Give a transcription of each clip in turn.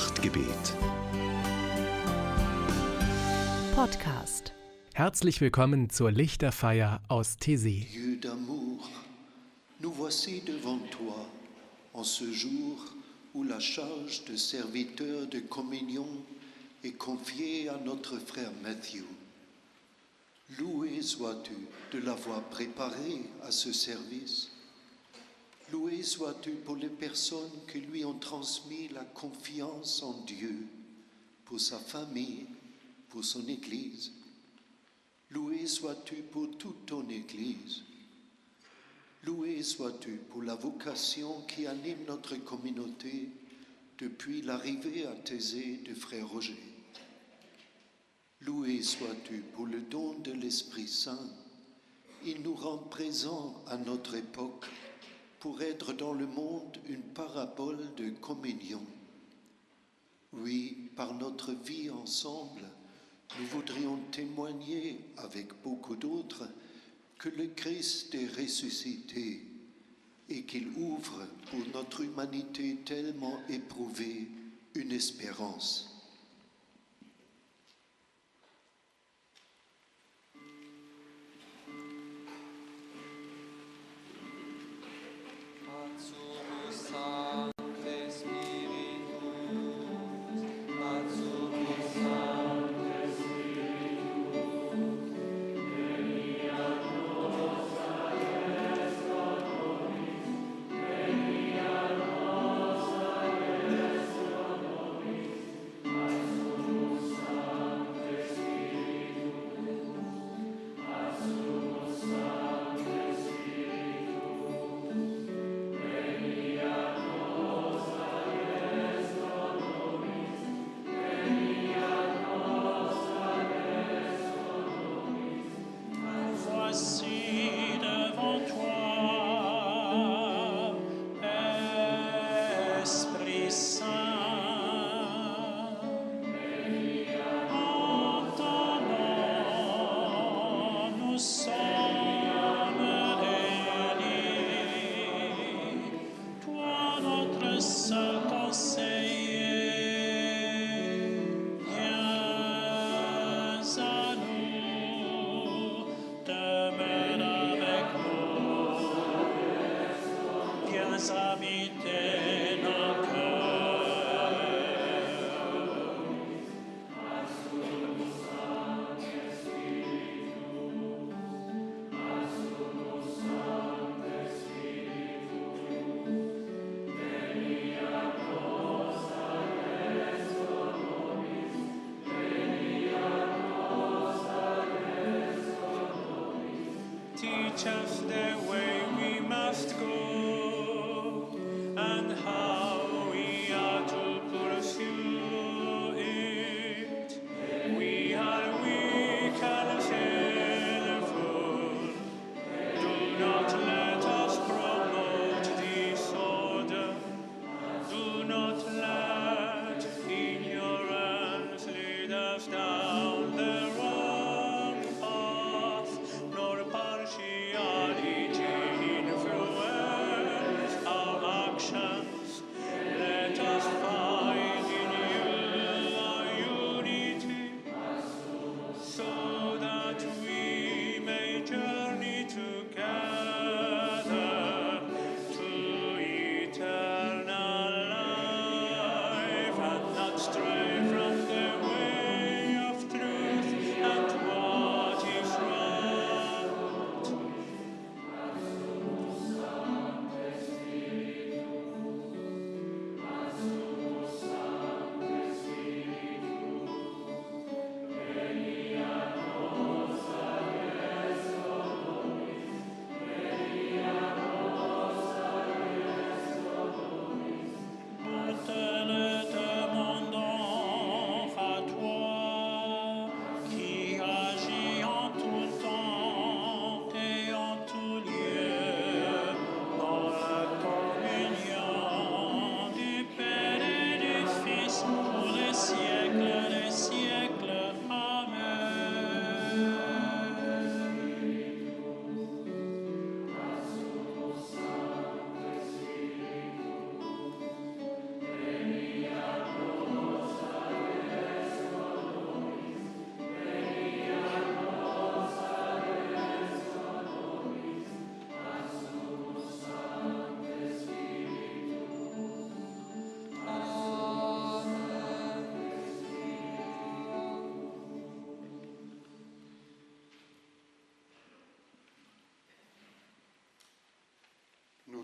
Nachtgebet. Podcast. Herzlich willkommen zur Lichterfeier aus Tessé. Dieu d'amour, nous voici devant toi en ce jour où la charge de serviteur de communion est confiée à notre frère Matthew. Loué sois-tu de l'avoir préparé à ce service. Loué sois-tu pour les personnes qui lui ont transmis la confiance en Dieu, pour sa famille, pour son Église. Loué sois-tu pour toute ton Église. Loué sois-tu pour la vocation qui anime notre communauté depuis l'arrivée à Thésée de frère Roger. Loué sois-tu pour le don de l'Esprit Saint. Il nous rend présents à notre époque pour être dans le monde une parabole de communion. Oui, par notre vie ensemble, nous voudrions témoigner avec beaucoup d'autres que le Christ est ressuscité et qu'il ouvre pour notre humanité tellement éprouvée une espérance. Отцу и Сыну.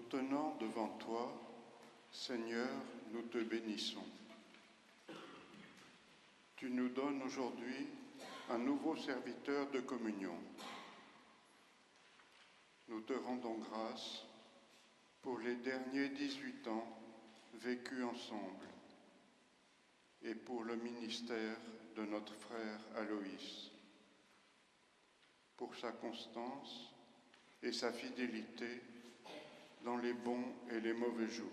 Tenant devant toi, Seigneur, nous te bénissons. Tu nous donnes aujourd'hui un nouveau serviteur de communion. Nous te rendons grâce pour les derniers 18 ans vécus ensemble et pour le ministère de notre frère Aloïs, pour sa constance et sa fidélité dans les bons et les mauvais jours.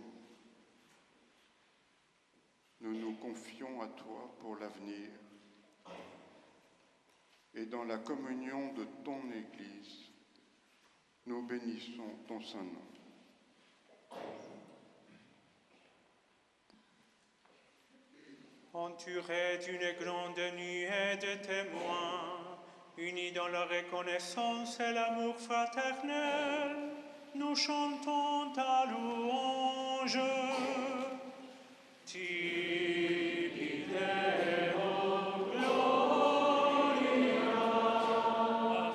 Nous nous confions à toi pour l'avenir et dans la communion de ton Église, nous bénissons ton saint nom. Entourés d'une grande nuée de témoins, unis dans la reconnaissance et l'amour fraternel, nous chantons ta louange.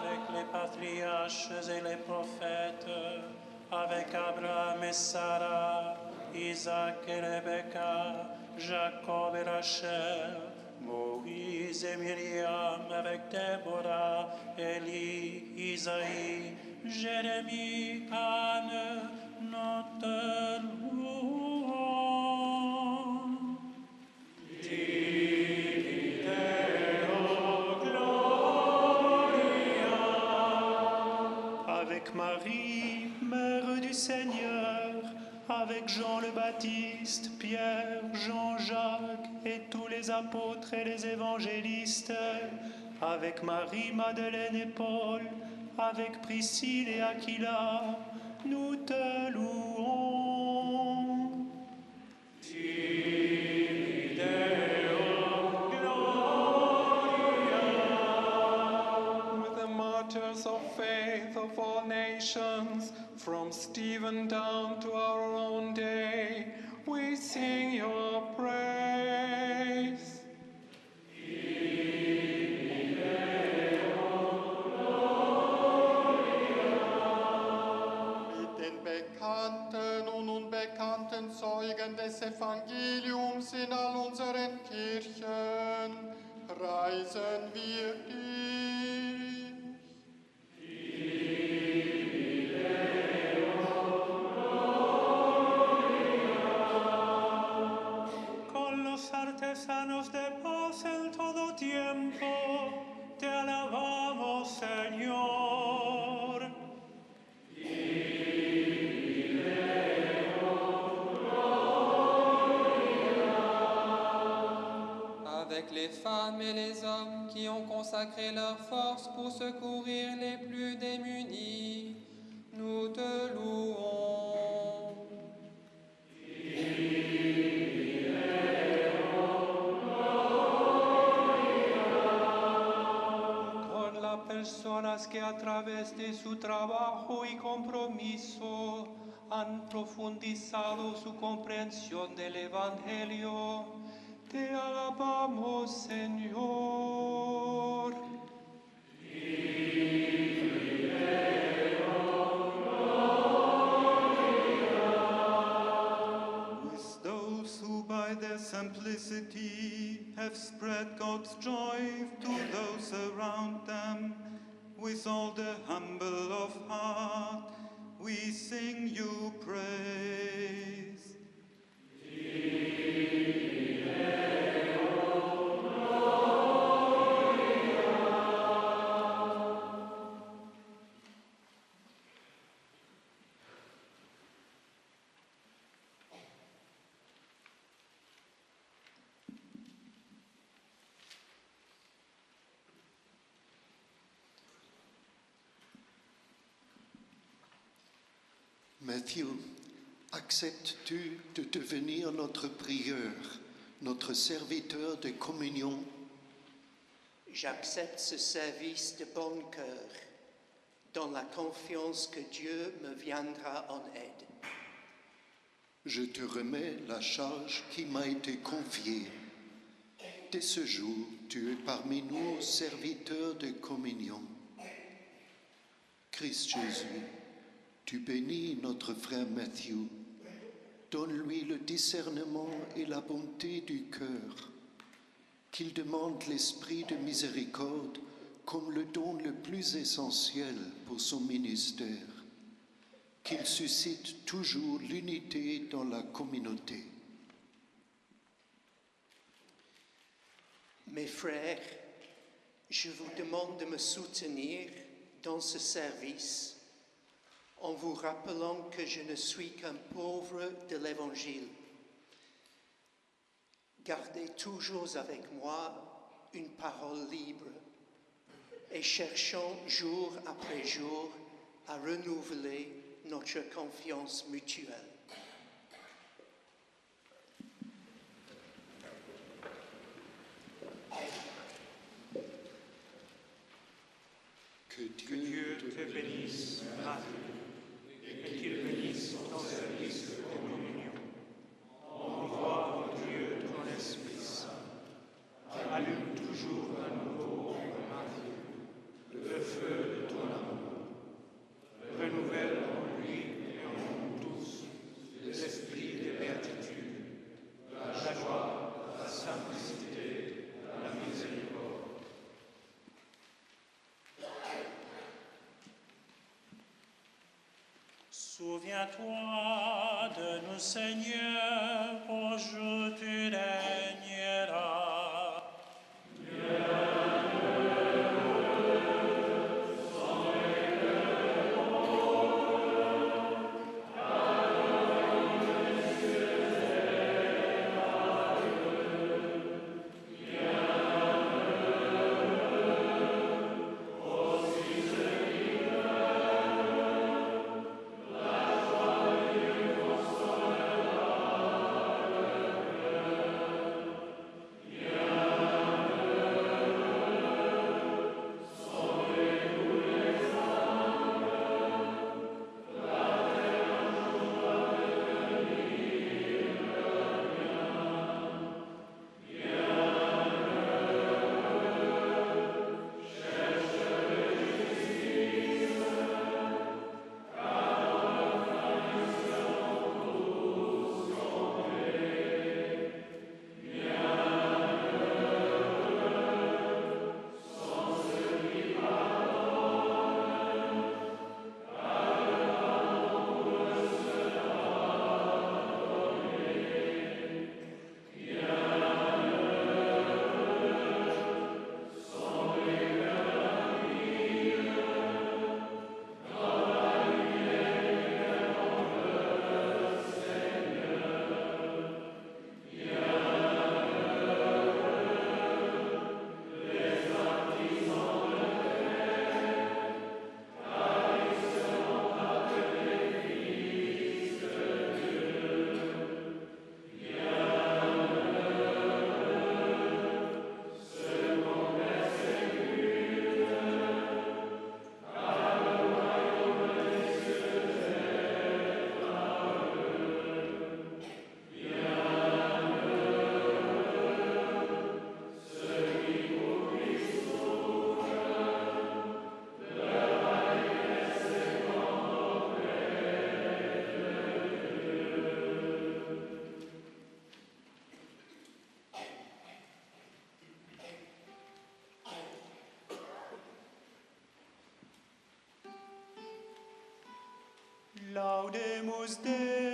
Avec les patriarches et les prophètes, avec Abraham et Sarah, Isaac et Rebecca, Jacob et Rachel, Moïse et Myriam, avec Déborah, Élie, Isaïe, Jérémie, Anne, notre. Avec Marie, Mère du Seigneur, avec Jean le Baptiste, Pierre, Jean-Jacques et tous les apôtres et les évangélistes, avec Marie, Madeleine et Paul, avec Priscille et Aquila, nous te louons. With the martyrs of faith of all nations, from Stephen down to our own day, we sing your praise. In all unseren Kirchen. Preisen wir avec les femmes et les hommes qui ont consacré leur force pour secourir les plus démunis. Nous te louons. Con las personas que a través de su trabajo y compromiso han profundizado su comprensión del Evangelio. Te alabamos, Señor. With those who by their simplicity have spread God's joy to those around them, with all the humble of heart, we sing you praise. Matthew, acceptes-tu de devenir notre prieur, notre serviteur de communion J'accepte ce service de bon cœur, dans la confiance que Dieu me viendra en aide. Je te remets la charge qui m'a été confiée. Dès ce jour, tu es parmi nous serviteur de communion. Christ Jésus, Tu bénis notre frère Matthew. Donne-lui le discernement et la bonté du cœur. Qu'il demande l'esprit de miséricorde comme le don le plus essentiel pour son ministère. Qu'il suscite toujours l'unité dans la communauté. Mes frères, je vous demande de me soutenir dans ce service en vous rappelant que je ne suis qu'un pauvre de l'Évangile. Gardez toujours avec moi une parole libre et cherchons jour après jour à renouveler notre confiance mutuelle. Laudemus Deus.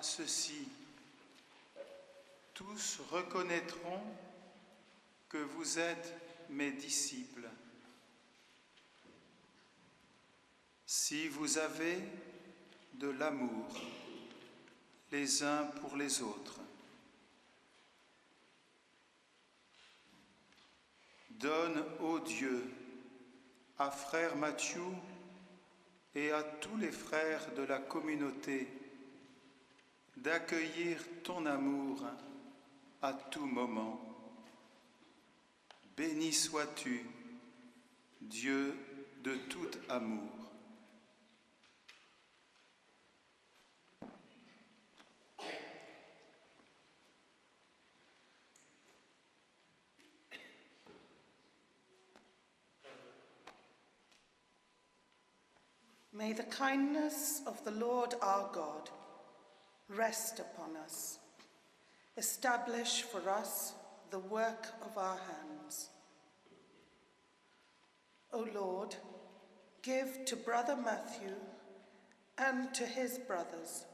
À ceci. Tous reconnaîtront que vous êtes mes disciples. Si vous avez de l'amour les uns pour les autres. Donne, ô Dieu, à frère Mathieu et à tous les frères de la communauté d'accueillir ton amour à tout moment. Béni sois-tu, Dieu de tout amour. May the kindness of the Lord our God rest upon us, establish for us the work of our hands. O Lord, give to Brother Matthew and to his brothers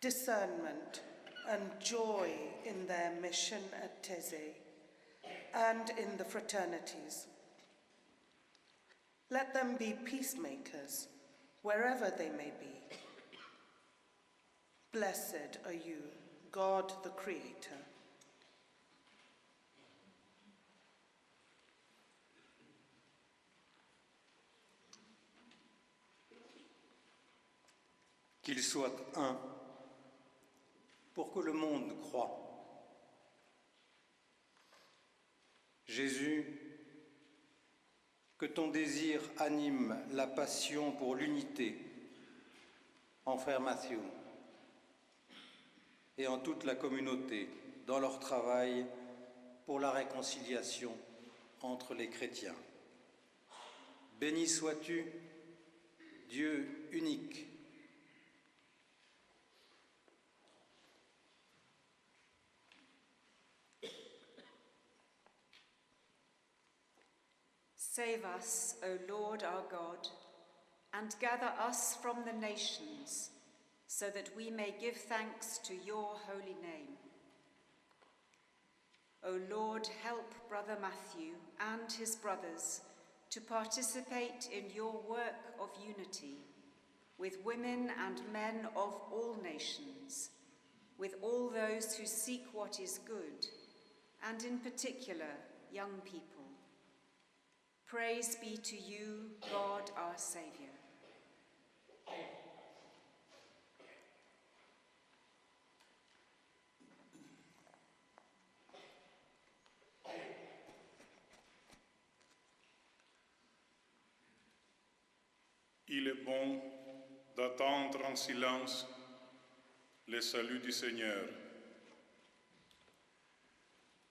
discernment and joy in their mission at Teze and in the fraternities. Let them be peacemakers wherever they may be. Blessed are you, God the Creator. Qu'ils soient un pour que le monde croie. Jésus, que ton désir anime la passion pour l'unité en frère Matthew et en toute la communauté dans leur travail pour la réconciliation entre les chrétiens. Béni sois-tu, Dieu unique. Save us, O Lord our God, and gather us from the nations, so that we may give thanks to your holy name. O Lord, help Brother Matthew and his brothers to participate in your work of unity with women and men of all nations, with all those who seek what is good, and in particular, young people. Praise be to you, God our Saviour. Il est bon d'attendre en silence le salut du Seigneur.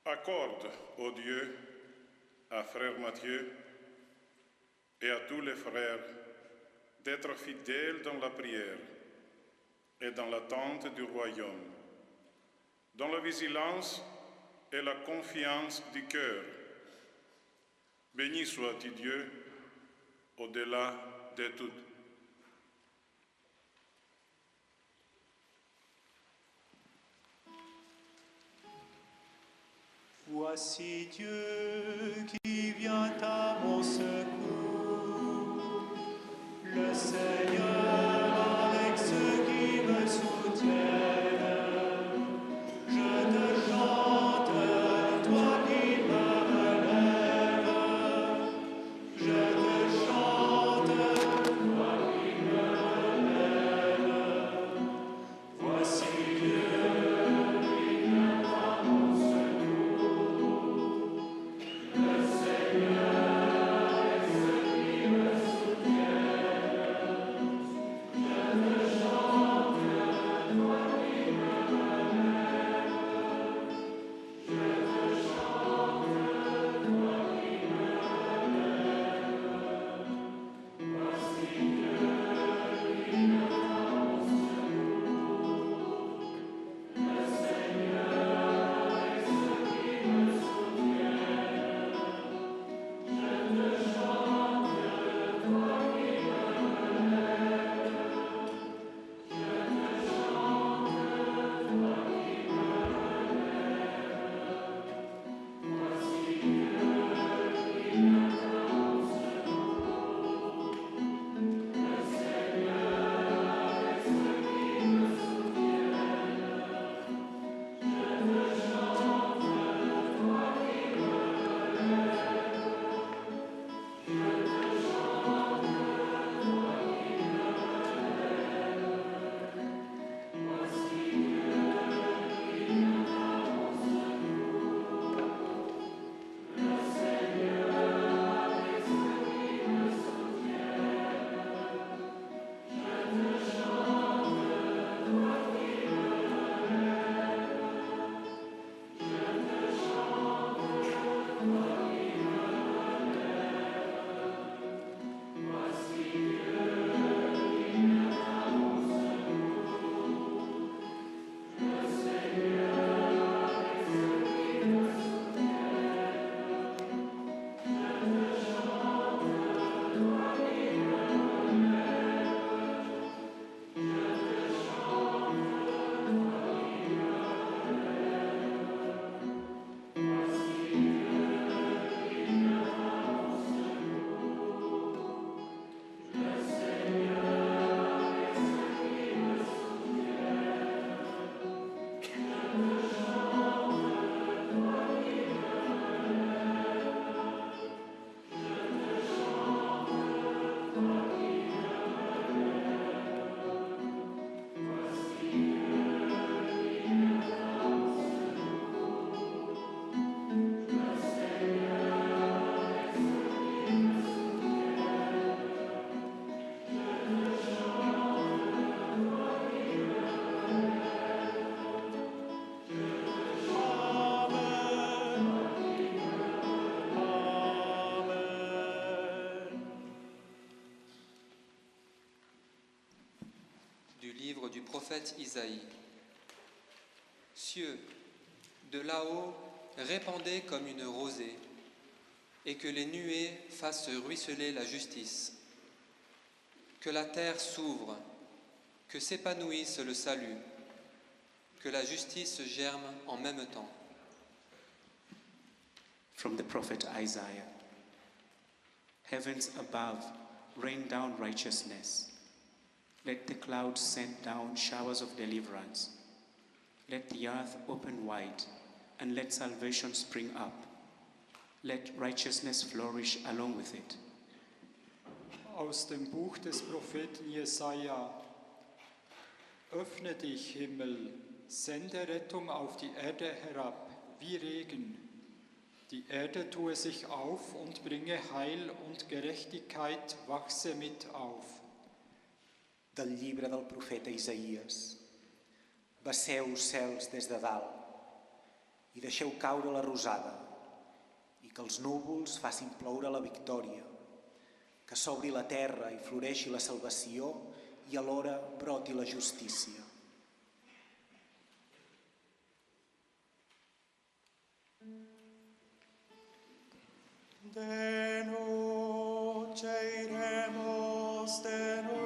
Accorde, ô Dieu, à frère Matthieu et à tous les frères d'être fidèles dans la prière et dans l'attente du royaume, dans la vigilance et la confiance du cœur. Béni soit-il Dieu au-delà Voici Dieu qui vient à mon secours. Le Seigneur Isaïe. Cieux, de là-haut, répandez comme une rosée, et que les nuées fassent ruisseler la justice. Que la terre s'ouvre, que s'épanouisse le salut, que la justice germe en même temps. From the prophet Isaiah Heavens above, rain down righteousness. Let the clouds send down showers of deliverance. Let the earth open wide, and let salvation spring up. Let righteousness flourish along with it. Aus dem Buch des Propheten Jesaja: Öffne dich, Himmel, sende Rettung auf die Erde herab, wie Regen. Die Erde tue sich auf und bringe Heil und Gerechtigkeit wachse mit auf. Del llibre del profeta Isaías. Basseu cels des de dalt i deixeu caure la rosada i que els núvols facin ploure la victòria, que s'obri la terra i floreixi la salvació i alhora broti la justícia. De noche iremos de noche,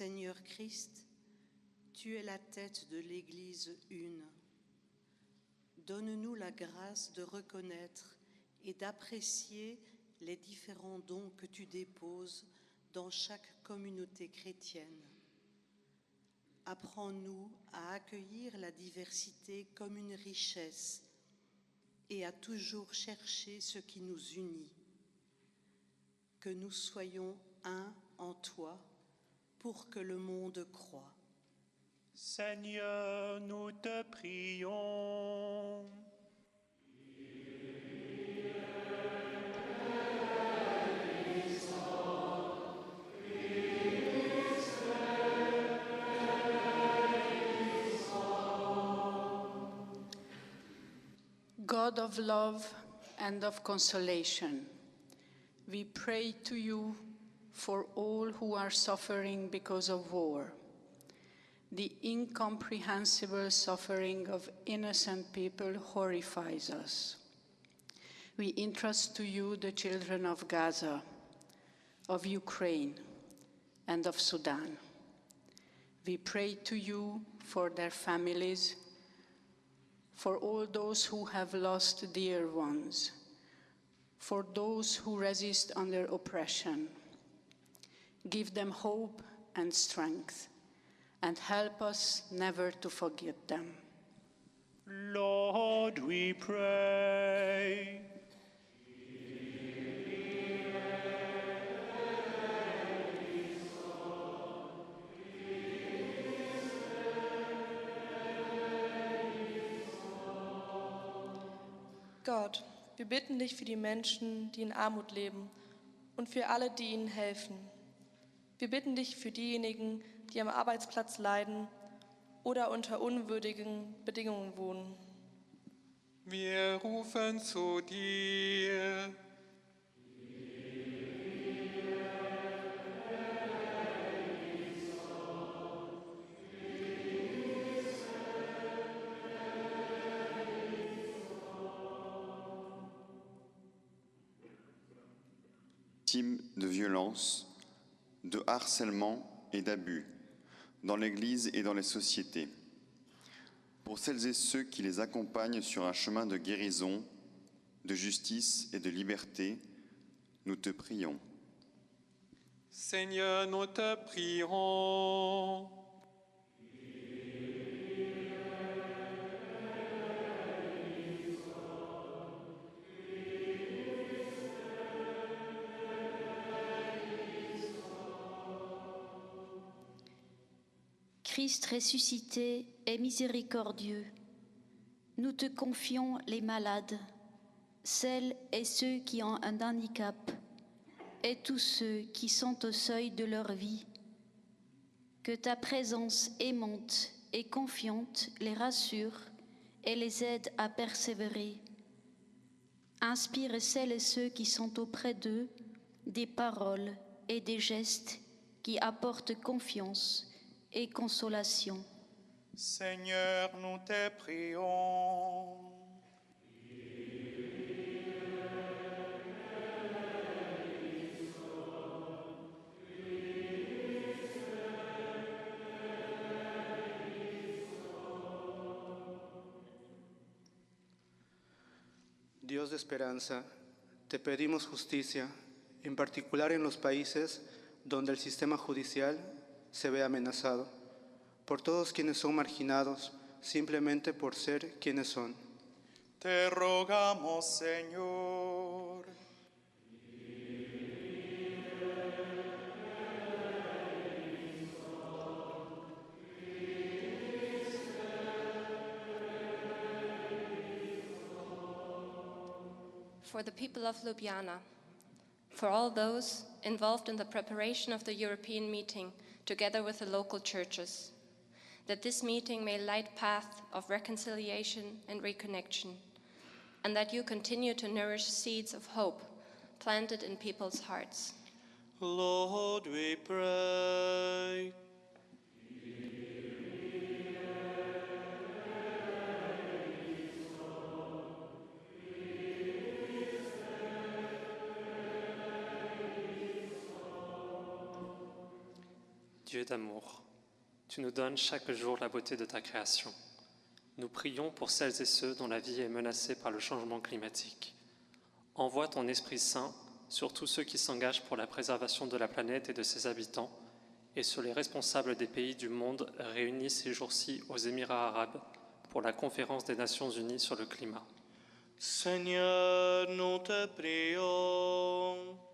Seigneur Christ, tu es la tête de l'Église une. Donne-nous la grâce de reconnaître et d'apprécier les différents dons que tu déposes dans chaque communauté chrétienne. apprends-nous à accueillir la diversité comme une richesse et à toujours chercher ce qui nous unit. Que nous soyons un en toi pour que le monde croie. Seigneur, nous te prions. God of love and of consolation, we pray to you for all who are suffering because of war, the incomprehensible suffering of innocent people horrifies us. We entrust to you the children of Gaza, of Ukraine, and of Sudan. We pray to you for their families, for all those who have lost dear ones, for those who resist under oppression. Give them hope and strength, and help us never to forget them. Lord, we pray. Gott, wir bitten dich für die Menschen, die in Armut leben und für alle, die ihnen helfen. Wir bitten dich für diejenigen, die am Arbeitsplatz leiden oder unter unwürdigen Bedingungen wohnen. Wir rufen zu dir. victimes de violences, de harcèlement et d'abus dans l'Église et dans les sociétés. Pour celles et ceux qui les accompagnent sur un chemin de guérison, de justice et de liberté, nous te prions. Seigneur, nous te prierons. Christ ressuscité est miséricordieux. Nous te confions les malades, celles et ceux qui ont un handicap, et tous ceux qui sont au seuil de leur vie. Que ta présence aimante et confiante les rassure et les aide à persévérer. Inspire celles et ceux qui sont auprès d'eux des paroles et des gestes qui apportent confiance et consolation. Seigneur, nous te prions. Dios de esperanza, te pedimos justicia, en particular en los países donde el sistema judicial se ve amenazado, por todos quienes son marginados simplemente por ser quienes son. Te rogamos, Señor. for the people of Ljubljana, for all those involved in the preparation of the European meeting together with the local churches, that this meeting may light path of reconciliation and reconnection, and that you continue to nourish seeds of hope planted in people's hearts. Lord, we pray. Dieu d'amour, tu nous donnes chaque jour la beauté de ta création. Nous prions pour celles et ceux dont la vie est menacée par le changement climatique. Envoie ton Esprit Saint sur tous ceux qui s'engagent pour la préservation de la planète et de ses habitants et sur les responsables des pays du monde réunis ces jours-ci aux Émirats arabes pour la conférence des Nations unies sur le climat. Seigneur, nous te prions.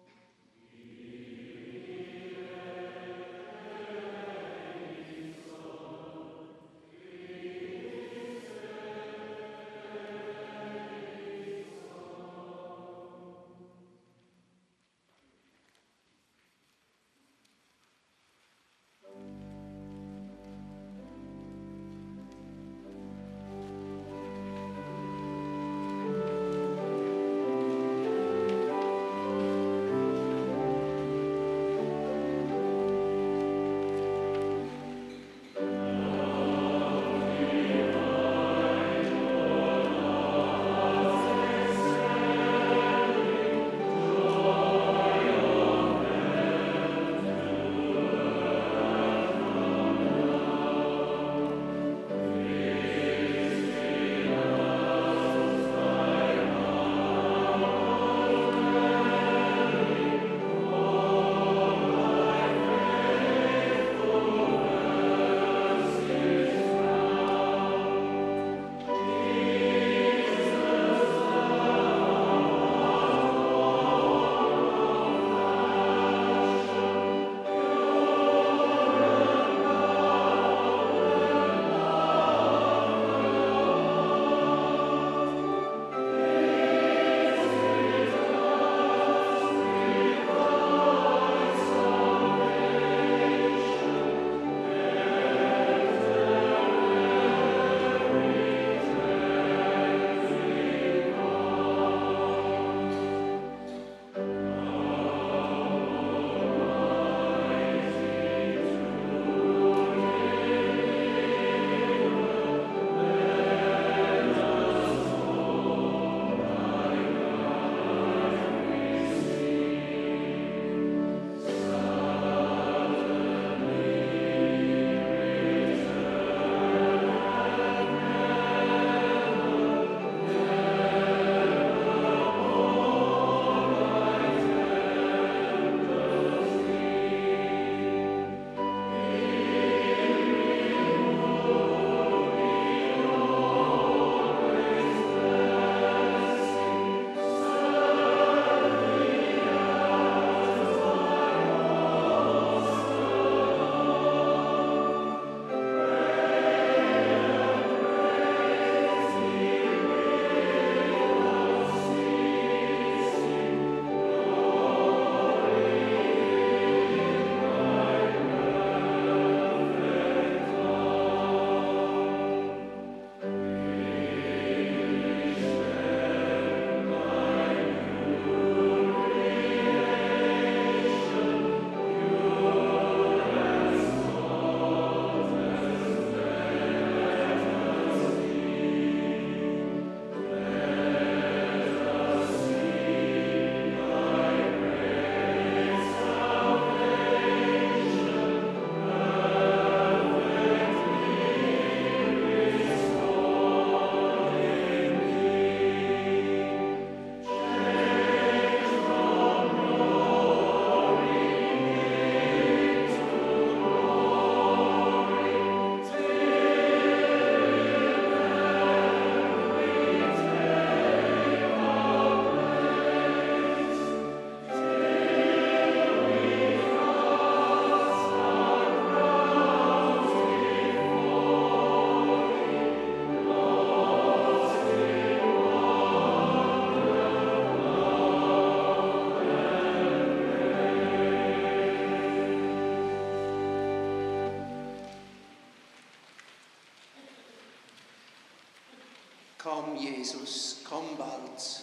Jesus, komm bald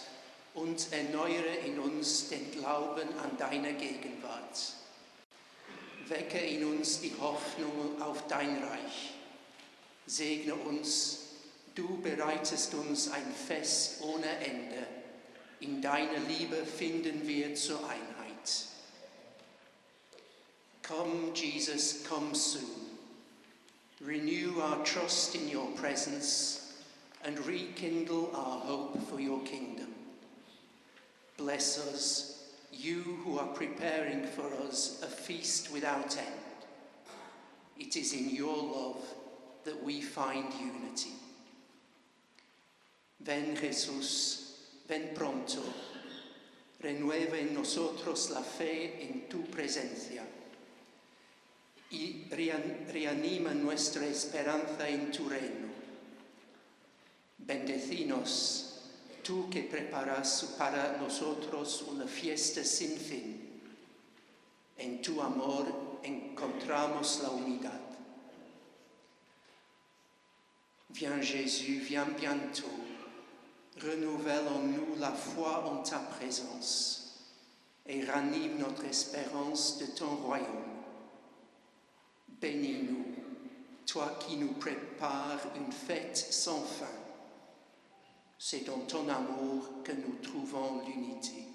und erneuere in uns den Glauben an deine Gegenwart. Wecke in uns die Hoffnung auf dein Reich. Segne uns, du bereitest uns ein Fest ohne Ende. In deiner Liebe finden wir zur Einheit. Come, Jesus, come soon. Renew our trust in your presence and rekindle our hope for your kingdom. Bless us, you who are preparing for us a feast without end. It is in your love that we find unity. Ven Jesús, ven pronto. Renueva en nosotros la fe en tu presencia y rean- reanima nuestra esperanza en tu reino. Bendecinos, tú que preparas para nosotros una fiesta sin fin. En tu amor encontramos la unidad. Viens Jésus, viens bientôt. Renouvelle en nous la foi en ta présence et ranime notre espérance de ton royaume. Bénis-nous, toi qui nous prépares une fête sans fin. C'est dans ton amour que nous trouvons l'unité.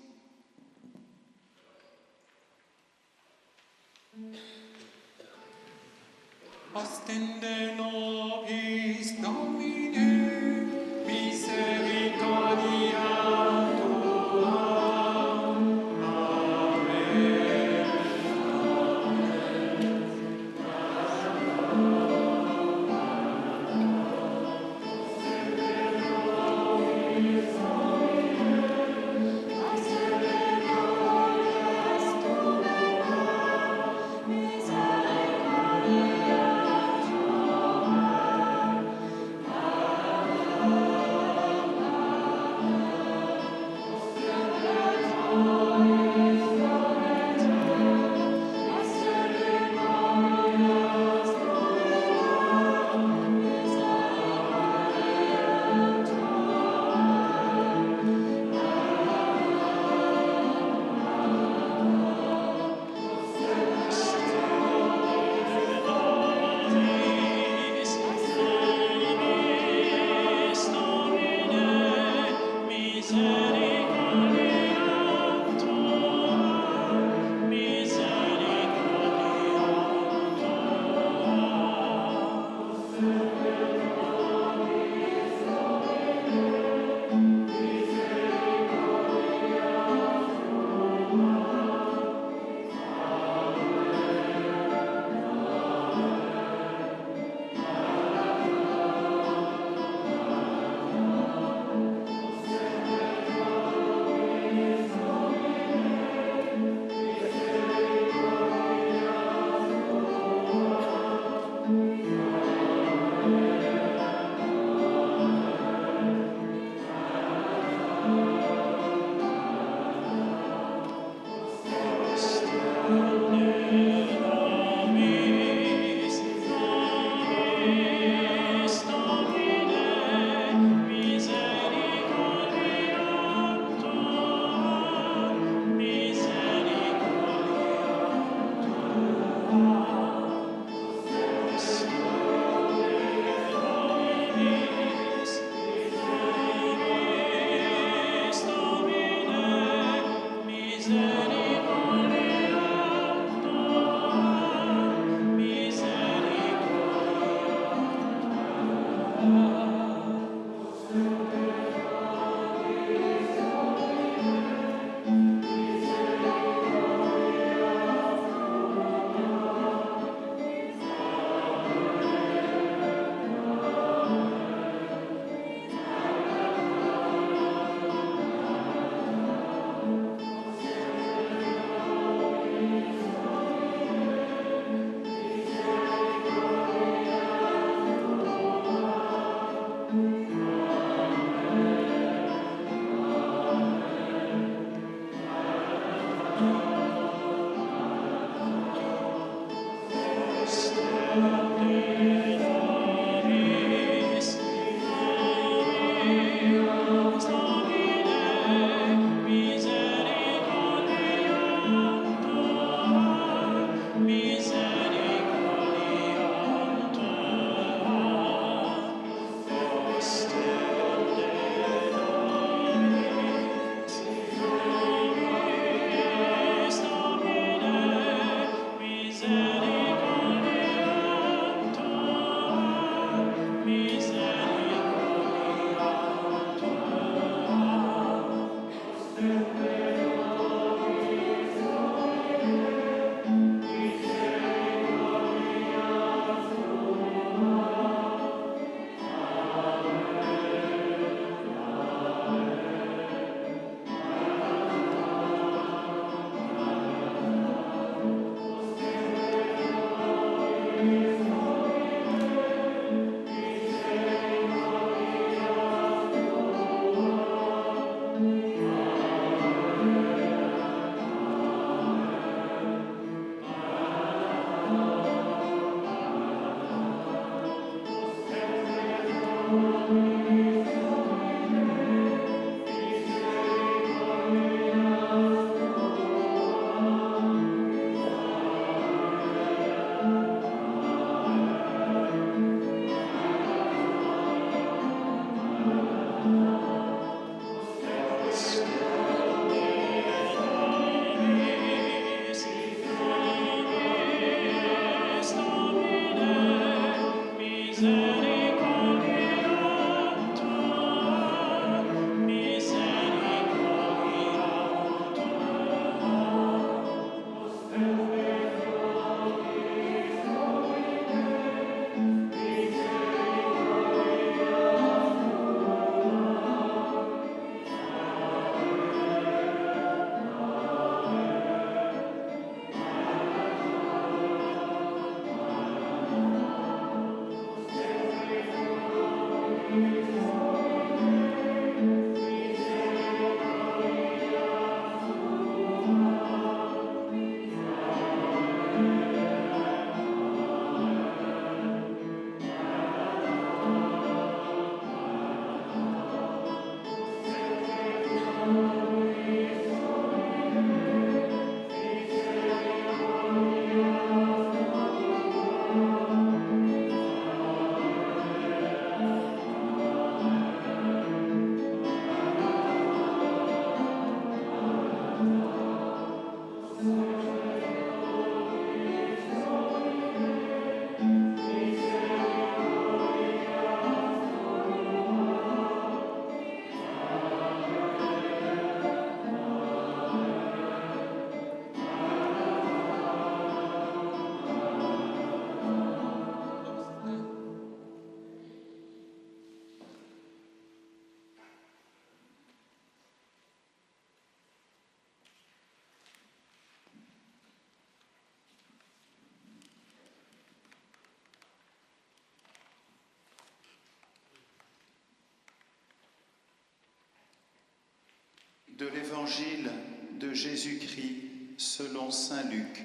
De l'Évangile de Jésus-Christ selon Saint Luc.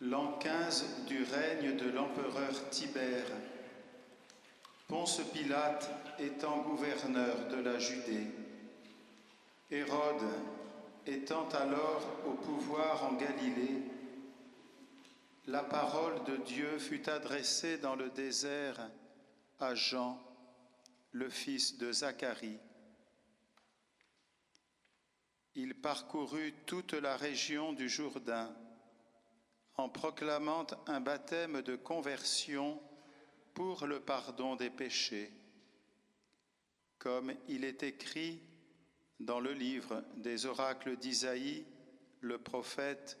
L'an 15 du règne de l'empereur Tibère, Ponce Pilate étant gouverneur de la Judée, Hérode étant alors au pouvoir en Galilée, la parole de Dieu fut adressée dans le désert à Jean, le fils de Zacharie. Il parcourut toute la région du Jourdain en proclamant un baptême de conversion pour le pardon des péchés, comme il est écrit dans le livre des oracles d'Isaïe, le prophète,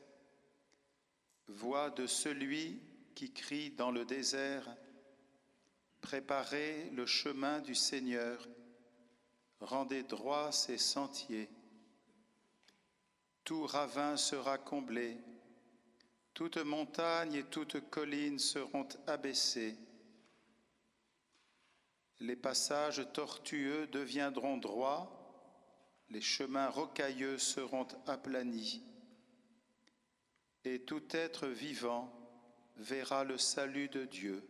Voix de celui qui crie dans le désert, Préparez le chemin du Seigneur, rendez droit ses sentiers. Tout ravin sera comblé, toute montagne et toute colline seront abaissées. Les passages tortueux deviendront droits, les chemins rocailleux seront aplanis, et tout être vivant verra le salut de Dieu.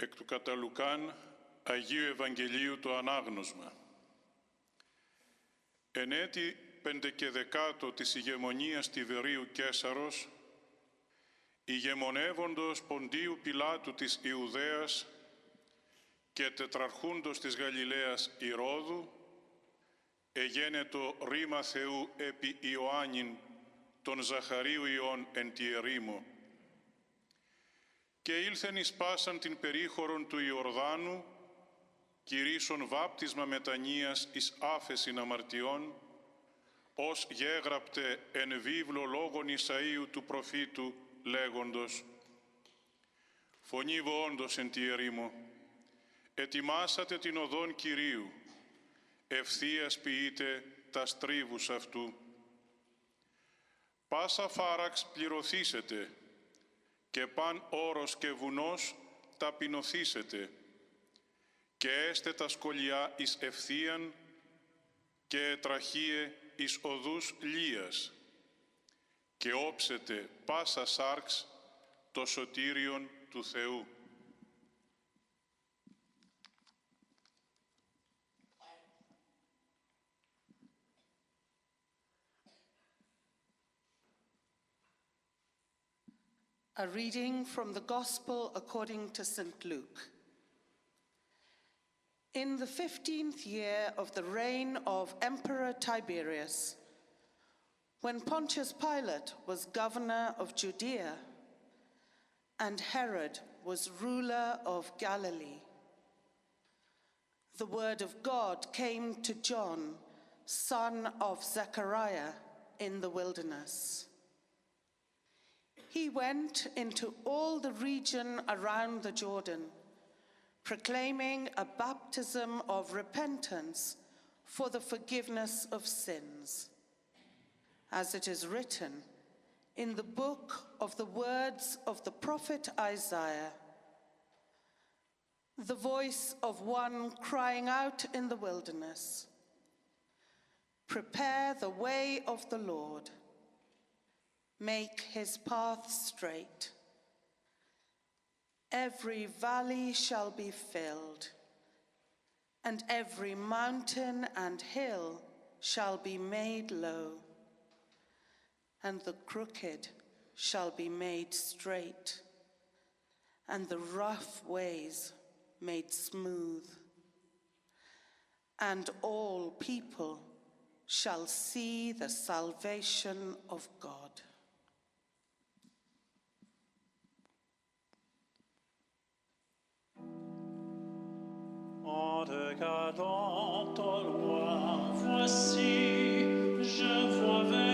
Εκ του κατά Λουκάν Αγίου Ευαγγελίου το ανάγνωσμα. Εν έτη πεντεκεδεκάτο της ηγεμονίας Τιβερίου Κέσαρος, ηγεμονεύοντος Ποντίου Πιλάτου της Ιουδαίας και τετραρχούντος της Γαλιλαίας Ηρώδου, εγένετο ρήμα Θεού επί Ιωάννην τον Ζαχαρίου Ιών εν τη ερήμο. Και ήλθεν εις πάσαν την περίχωρον του Ιορδάνου, κηρύσσον βάπτισμα μετανοίας εις άφεσιν αμαρτιών, ως γέγραπτε εν βίβλο λόγων Ισαΐου του προφήτου λέγοντος «Φωνή όντως εν τη ερήμο, ετοιμάσατε την οδόν Κυρίου, ευθείας ποιείτε τα στρίβους αυτού. Πάσα φάραξ πληρωθήσετε και παν όρος και βουνός ταπεινωθήσετε και έστε τα σκολιά εις ευθείαν και τραχίε εις οδούς λίας και όψετε πάσα σάρξ το σωτήριον του Θεού. A reading from the Gospel according to St. Luke. In the fifteenth year of the reign of Emperor Tiberius, when Pontius Pilate was governor of Judea and Herod was ruler of Galilee, the word of God came to John, son of Zechariah, in the wilderness. He went into all the region around the Jordan, proclaiming a baptism of repentance for the forgiveness of sins. As it is written in the book of the words of the prophet Isaiah the voice of one crying out in the wilderness Prepare the way of the Lord make his path straight. Every valley shall be filled, and every mountain and hill shall be made low, and the crooked shall be made straight, and the rough ways made smooth. And all people shall see the salvation of God. En au loin, voici, je vois venir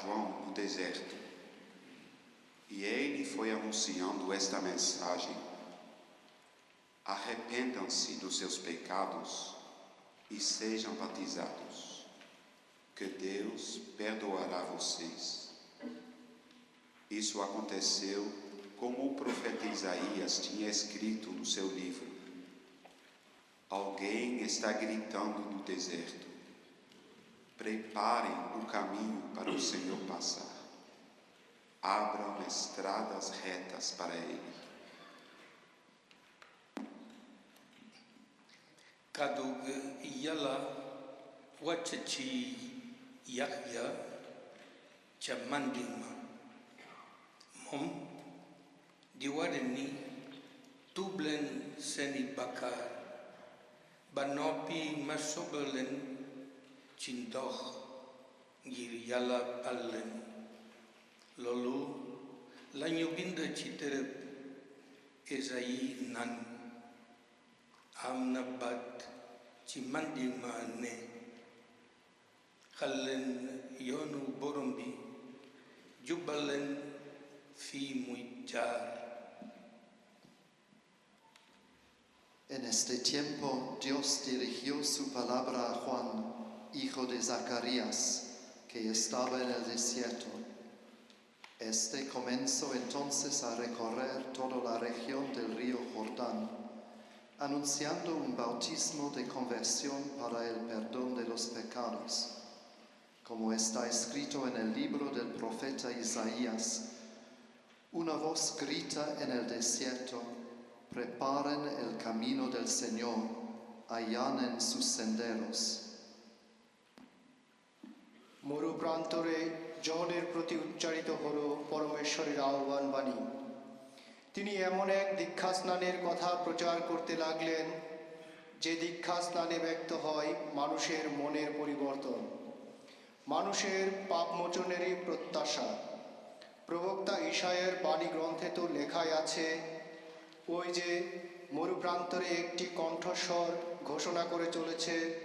João no deserto. E ele foi anunciando esta mensagem: Arrependam-se dos seus pecados e sejam batizados, que Deus perdoará vocês. Isso aconteceu como o profeta Isaías tinha escrito no seu livro. Alguém está gritando no deserto: Preparem o caminho para o Senhor passar. Abram estradas retas para ele. Kadug yala wachachi yakya chamandima mom diwadeni tublen seni bakar banopi masobelen Chintoch, Giriala Allen, Lolu, Lanyubinda Chiterep, Ezai Nan, Amnabat, Chimandimane, Hallen Yonu Borombi, Jubalen Fi Muichar. En este tiempo Dios dirigió su palabra a Juan hijo de Zacarías, que estaba en el desierto. Este comenzó entonces a recorrer toda la región del río Jordán, anunciando un bautismo de conversión para el perdón de los pecados, como está escrito en el libro del profeta Isaías. Una voz grita en el desierto, preparen el camino del Señor, allanen sus senderos. মরু প্রান্তরে জনের প্রতি উচ্চারিত হল পরমেশ্বরের আহ্বান বাণী। তিনি এমন এক দীক্ষা স্নানের কথা প্রচার করতে লাগলেন, যে দীক্ষা স্নানে ব্যক্ত হয় মানুষের মনের পরিবর্তন, মানুষের পাপমোচনেরই প্রত্যাশা। প্রবক্তা ঈশায়ের বাণী গ্রন্থে তো লেখাই আছে, ওই যে মরুপ্রান্তরে একটি কণ্ঠস্বর ঘোষণা করে চলেছে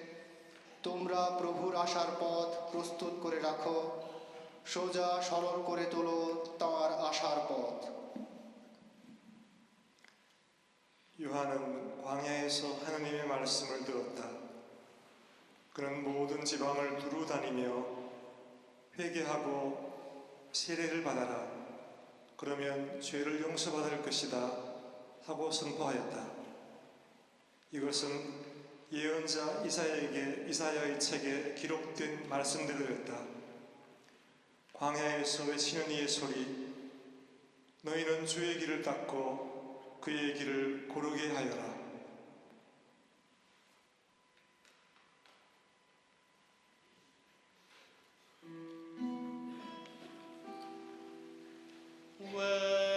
তোমরা প্রভুর আসার পথ প্রস্তুত করে রাখো সোজা সরল করে তোলো তাঁর আসার পথ 요한은 광야에서 하나님의 말씀을 들었다. 그는 모든 지방을 두루 다니며 회개하고 세례를 받아라. 그러면 죄를 용서받을 것이다 하고 선포하였다. 이것은 예언자 이사야에게 이사야의 책에 기록된 말씀들이었다. 광야에서 외치는 이의 소리 너희는 주의 길을 닦고 그의 길을 고르게 하여라. Wait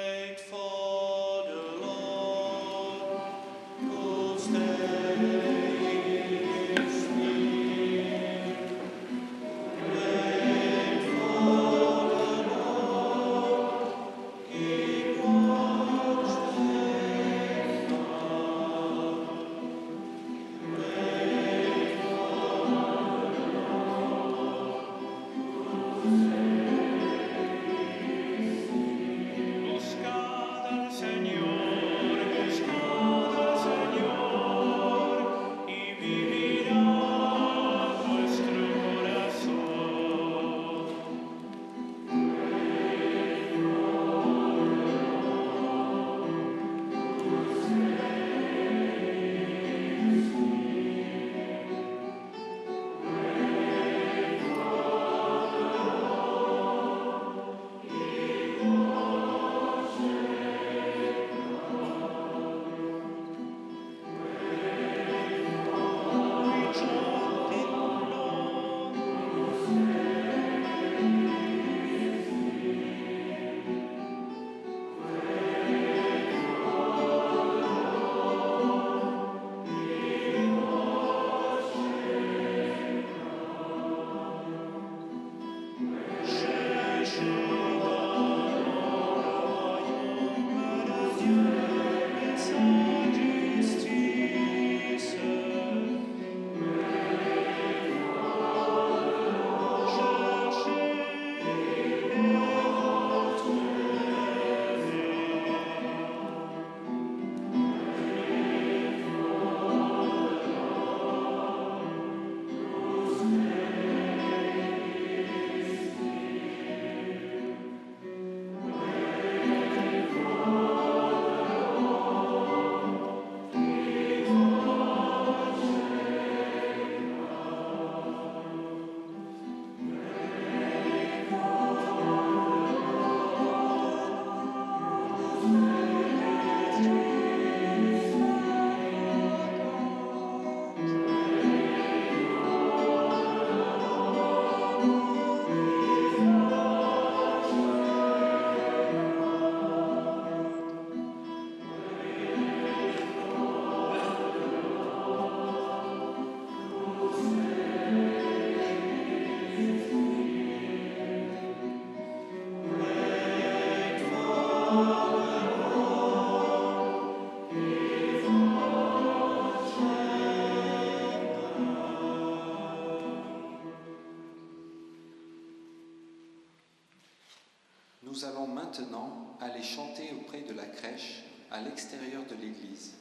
nous allons maintenant aller chanter auprès de la crèche à l'extérieur de l'église.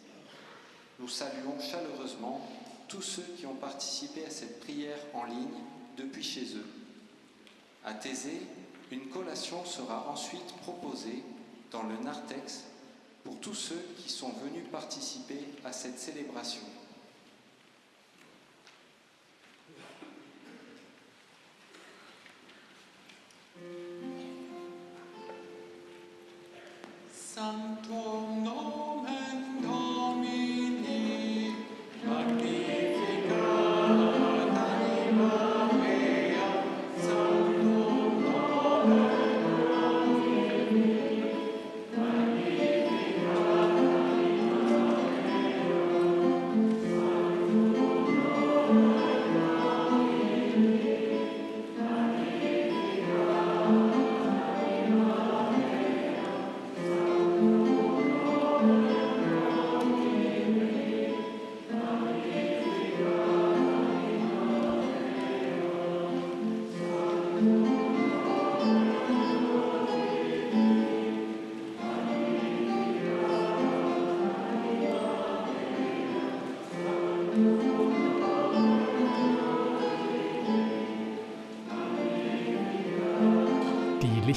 Nous saluons chaleureusement tous ceux qui ont participé à cette prière en ligne depuis chez eux. À Thésée, une collation sera ensuite proposée dans le narthex pour tous ceux qui sont venus participer à cette célébration.